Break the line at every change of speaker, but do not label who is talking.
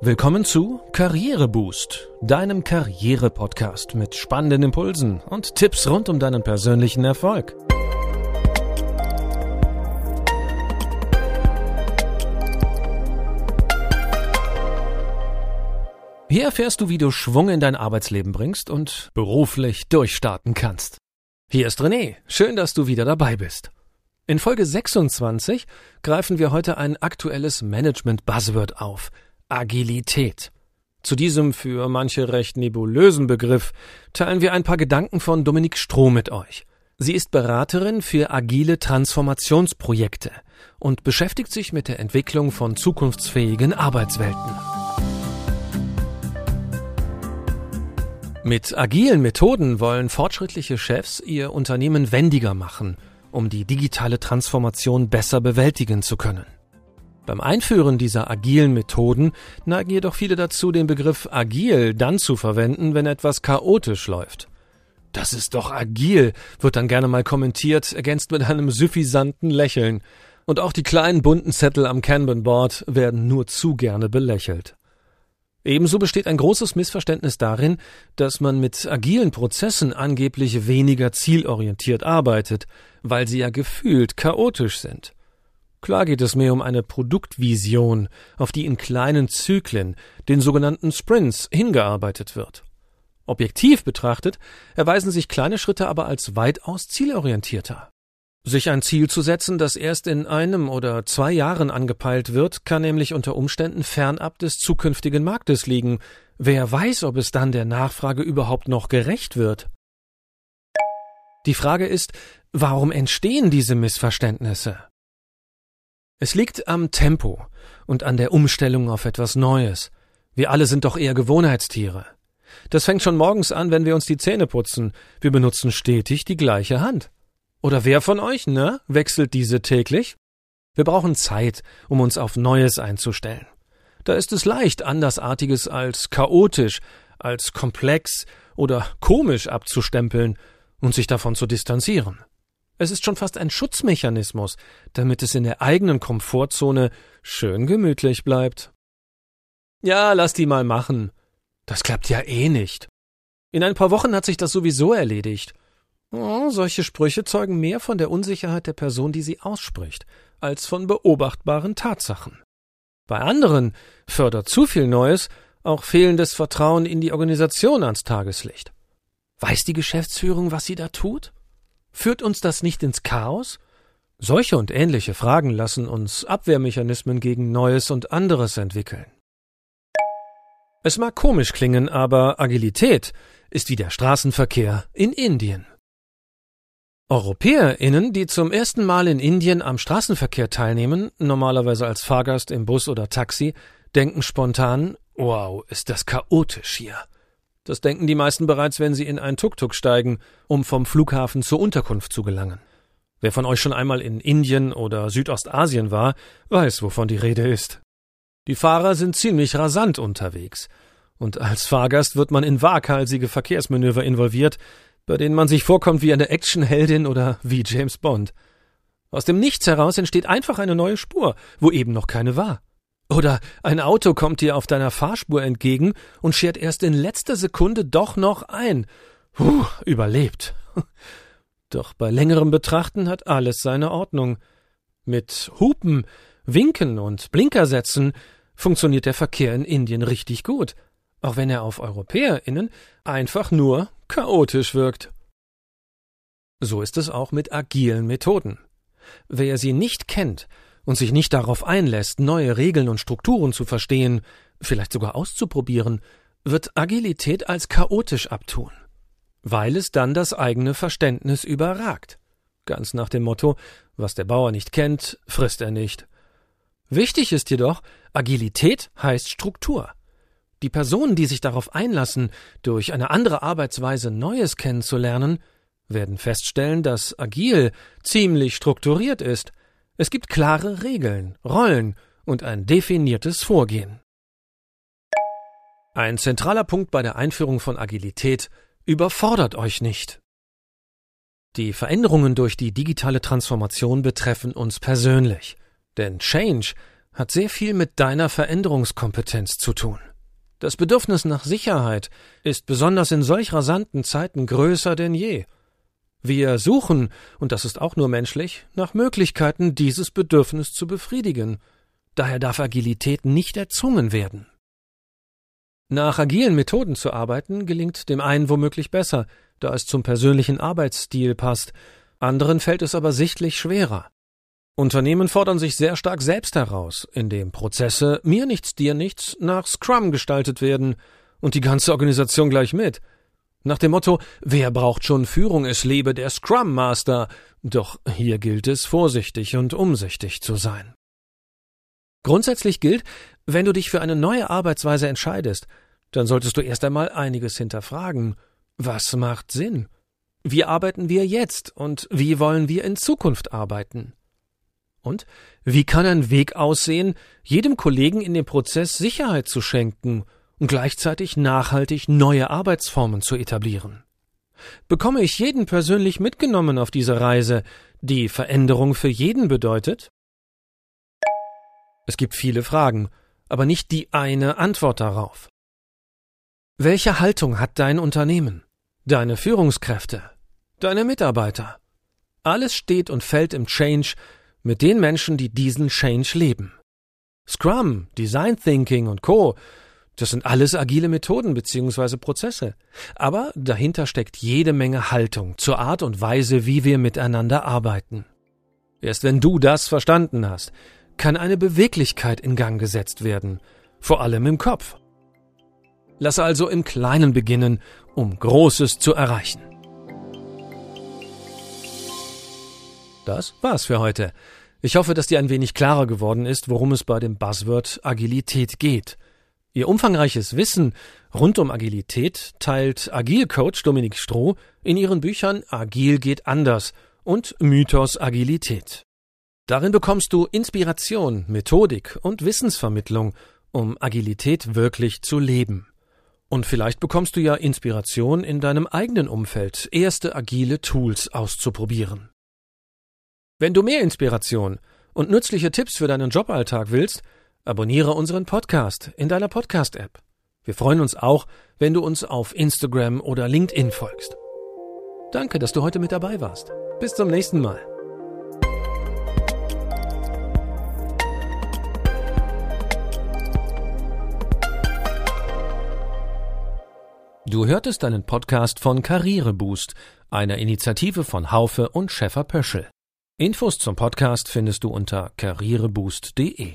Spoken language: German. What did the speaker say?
Willkommen zu Karriereboost, deinem Karriere-Podcast mit spannenden Impulsen und Tipps rund um deinen persönlichen Erfolg. Hier erfährst du, wie du Schwung in dein Arbeitsleben bringst und beruflich durchstarten kannst. Hier ist René, schön, dass du wieder dabei bist. In Folge 26 greifen wir heute ein aktuelles Management-Buzzword auf – Agilität. Zu diesem für manche recht nebulösen Begriff teilen wir ein paar Gedanken von Dominik Stroh mit euch. Sie ist Beraterin für agile Transformationsprojekte und beschäftigt sich mit der Entwicklung von zukunftsfähigen Arbeitswelten. Mit agilen Methoden wollen fortschrittliche Chefs ihr Unternehmen wendiger machen, um die digitale Transformation besser bewältigen zu können. Beim Einführen dieser agilen Methoden neigen jedoch viele dazu, den Begriff agil dann zu verwenden, wenn etwas chaotisch läuft. Das ist doch agil, wird dann gerne mal kommentiert, ergänzt mit einem suffisanten Lächeln. Und auch die kleinen bunten Zettel am Kanban-Board werden nur zu gerne belächelt. Ebenso besteht ein großes Missverständnis darin, dass man mit agilen Prozessen angeblich weniger zielorientiert arbeitet, weil sie ja gefühlt chaotisch sind. Klar geht es mehr um eine Produktvision, auf die in kleinen Zyklen, den sogenannten Sprints, hingearbeitet wird. Objektiv betrachtet erweisen sich kleine Schritte aber als weitaus zielorientierter. Sich ein Ziel zu setzen, das erst in einem oder zwei Jahren angepeilt wird, kann nämlich unter Umständen fernab des zukünftigen Marktes liegen. Wer weiß, ob es dann der Nachfrage überhaupt noch gerecht wird. Die Frage ist, warum entstehen diese Missverständnisse? Es liegt am Tempo und an der Umstellung auf etwas Neues. Wir alle sind doch eher Gewohnheitstiere. Das fängt schon morgens an, wenn wir uns die Zähne putzen. Wir benutzen stetig die gleiche Hand. Oder wer von euch, ne, wechselt diese täglich? Wir brauchen Zeit, um uns auf Neues einzustellen. Da ist es leicht, andersartiges als chaotisch, als komplex oder komisch abzustempeln und sich davon zu distanzieren. Es ist schon fast ein Schutzmechanismus, damit es in der eigenen Komfortzone schön gemütlich bleibt. Ja, lass die mal machen. Das klappt ja eh nicht. In ein paar Wochen hat sich das sowieso erledigt. Oh, solche Sprüche zeugen mehr von der Unsicherheit der Person, die sie ausspricht, als von beobachtbaren Tatsachen. Bei anderen fördert zu viel Neues auch fehlendes Vertrauen in die Organisation ans Tageslicht. Weiß die Geschäftsführung, was sie da tut? Führt uns das nicht ins Chaos? Solche und ähnliche Fragen lassen uns Abwehrmechanismen gegen Neues und anderes entwickeln. Es mag komisch klingen, aber Agilität ist wie der Straßenverkehr in Indien. EuropäerInnen, die zum ersten Mal in Indien am Straßenverkehr teilnehmen, normalerweise als Fahrgast im Bus oder Taxi, denken spontan, wow, ist das chaotisch hier. Das denken die meisten bereits, wenn sie in ein Tuk-Tuk steigen, um vom Flughafen zur Unterkunft zu gelangen. Wer von euch schon einmal in Indien oder Südostasien war, weiß, wovon die Rede ist. Die Fahrer sind ziemlich rasant unterwegs, und als Fahrgast wird man in waghalsige Verkehrsmanöver involviert, bei denen man sich vorkommt wie eine Actionheldin oder wie James Bond. Aus dem Nichts heraus entsteht einfach eine neue Spur, wo eben noch keine war. Oder ein Auto kommt dir auf deiner Fahrspur entgegen und schert erst in letzter Sekunde doch noch ein. Puh, überlebt. Doch bei längerem Betrachten hat alles seine Ordnung. Mit Hupen, Winken und Blinkersätzen funktioniert der Verkehr in Indien richtig gut, auch wenn er auf EuropäerInnen einfach nur chaotisch wirkt. So ist es auch mit agilen Methoden. Wer sie nicht kennt, und sich nicht darauf einlässt, neue Regeln und Strukturen zu verstehen, vielleicht sogar auszuprobieren, wird Agilität als chaotisch abtun, weil es dann das eigene Verständnis überragt. Ganz nach dem Motto, was der Bauer nicht kennt, frisst er nicht. Wichtig ist jedoch, Agilität heißt Struktur. Die Personen, die sich darauf einlassen, durch eine andere Arbeitsweise Neues kennenzulernen, werden feststellen, dass agil ziemlich strukturiert ist es gibt klare Regeln, Rollen und ein definiertes Vorgehen. Ein zentraler Punkt bei der Einführung von Agilität überfordert euch nicht. Die Veränderungen durch die digitale Transformation betreffen uns persönlich, denn Change hat sehr viel mit deiner Veränderungskompetenz zu tun. Das Bedürfnis nach Sicherheit ist besonders in solch rasanten Zeiten größer denn je. Wir suchen, und das ist auch nur menschlich, nach Möglichkeiten, dieses Bedürfnis zu befriedigen. Daher darf Agilität nicht erzwungen werden. Nach agilen Methoden zu arbeiten gelingt dem einen womöglich besser, da es zum persönlichen Arbeitsstil passt, anderen fällt es aber sichtlich schwerer. Unternehmen fordern sich sehr stark selbst heraus, indem Prozesse mir nichts, dir nichts nach Scrum gestaltet werden und die ganze Organisation gleich mit. Nach dem Motto, wer braucht schon Führung, es lebe der Scrum Master. Doch hier gilt es, vorsichtig und umsichtig zu sein. Grundsätzlich gilt, wenn du dich für eine neue Arbeitsweise entscheidest, dann solltest du erst einmal einiges hinterfragen. Was macht Sinn? Wie arbeiten wir jetzt und wie wollen wir in Zukunft arbeiten? Und wie kann ein Weg aussehen, jedem Kollegen in dem Prozess Sicherheit zu schenken und gleichzeitig nachhaltig neue Arbeitsformen zu etablieren? Bekomme ich jeden persönlich mitgenommen auf diese Reise, die Veränderung für jeden bedeutet? Es gibt viele Fragen, aber nicht die eine Antwort darauf. Welche Haltung hat dein Unternehmen, deine Führungskräfte, deine Mitarbeiter? Alles steht und fällt im Change mit den Menschen, die diesen Change leben. Scrum, Design Thinking und Co. Das sind alles agile Methoden bzw. Prozesse. Aber dahinter steckt jede Menge Haltung zur Art und Weise, wie wir miteinander arbeiten. Erst wenn du das verstanden hast, kann eine Beweglichkeit in Gang gesetzt werden, vor allem im Kopf. Lass also im Kleinen beginnen, um Großes zu erreichen. Das war's für heute. Ich hoffe, dass dir ein wenig klarer geworden ist, worum es bei dem Buzzword Agilität geht. Ihr umfangreiches Wissen rund um Agilität teilt Agilcoach Dominik Stroh in ihren Büchern Agil geht anders und Mythos Agilität. Darin bekommst du Inspiration, Methodik und Wissensvermittlung, um Agilität wirklich zu leben. Und vielleicht bekommst du ja Inspiration in deinem eigenen Umfeld, erste agile Tools auszuprobieren. Wenn du mehr Inspiration und nützliche Tipps für deinen Joballtag willst, abonniere unseren Podcast in deiner Podcast-App. Wir freuen uns auch, wenn du uns auf Instagram oder LinkedIn folgst. Danke, dass du heute mit dabei warst. Bis zum nächsten Mal. Du hörtest einen Podcast von Karriereboost, einer Initiative von Haufe und Schäfer Pöschel. Infos zum Podcast findest du unter karriereboost.de.